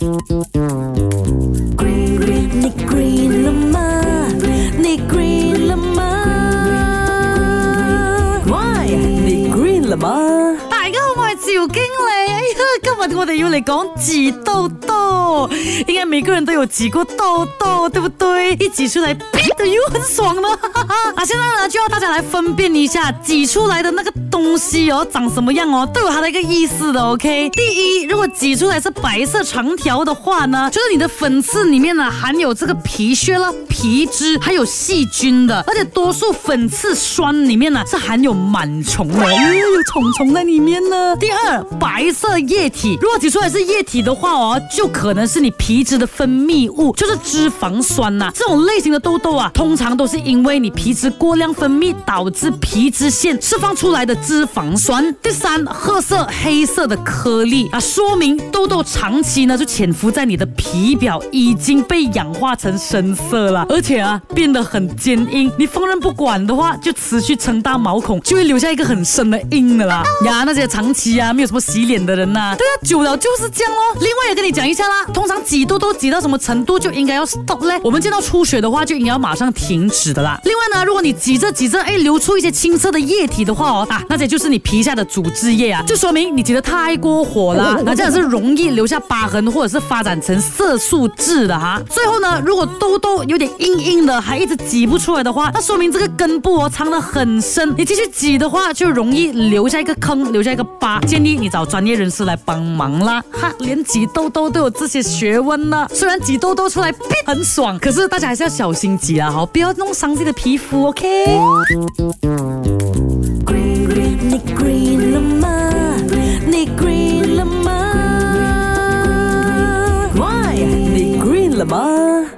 你你你大家好，我系赵经理。今日我哋要嚟讲挤痘痘。点解每个人都有几个痘痘，对不对？一挤出来，你又很爽呢。啊，现在呢就要大家来分辨一下，挤出来的那个。东西哦，长什么样哦，都有它的一个意思的。OK，第一，如果挤出来是白色长条的话呢，就是你的粉刺里面呢含有这个皮屑了、皮脂，还有细菌的，而且多数粉刺酸里面呢是含有螨虫、的，有虫虫在里面呢。第二，白色液体，如果挤出来是液体的话哦，就可能是你皮脂的分泌物，就是脂肪酸呐。这种类型的痘痘啊，通常都是因为你皮脂过量分泌导致皮脂腺释放出来的。脂肪酸，第三，褐色、黑色的颗粒啊，说明痘痘长期呢就潜伏在你的皮表，已经被氧化成深色了，而且啊变得很坚硬。你放任不管的话，就持续撑大毛孔，就会留下一个很深的印的啦。呀，那些长期啊没有什么洗脸的人呐，对啊，久了就是这样哦。另外也跟你讲一下啦，通常挤痘痘挤到什么程度就应该要 stop 嘞。我们见到出血的话，就应该要马上停止的啦。另外呢，如果你挤着挤着，哎流出一些清澈的液体的话哦，那。这就是你皮下的组织液啊，就说明你挤得太过火了，那这样是容易留下疤痕或者是发展成色素痣的哈。最后呢，如果痘痘有点硬硬的，还一直挤不出来的话，那说明这个根部哦藏得很深，你继续挤的话就容易留下一个坑，留下一个疤。建议你找专业人士来帮忙啦，哈，连挤痘痘都有这些学问呢，虽然挤痘痘出来很爽，可是大家还是要小心挤啊，好，不要弄伤自己的皮肤，OK。The Green Lamar, Green Why? the Green Lamar.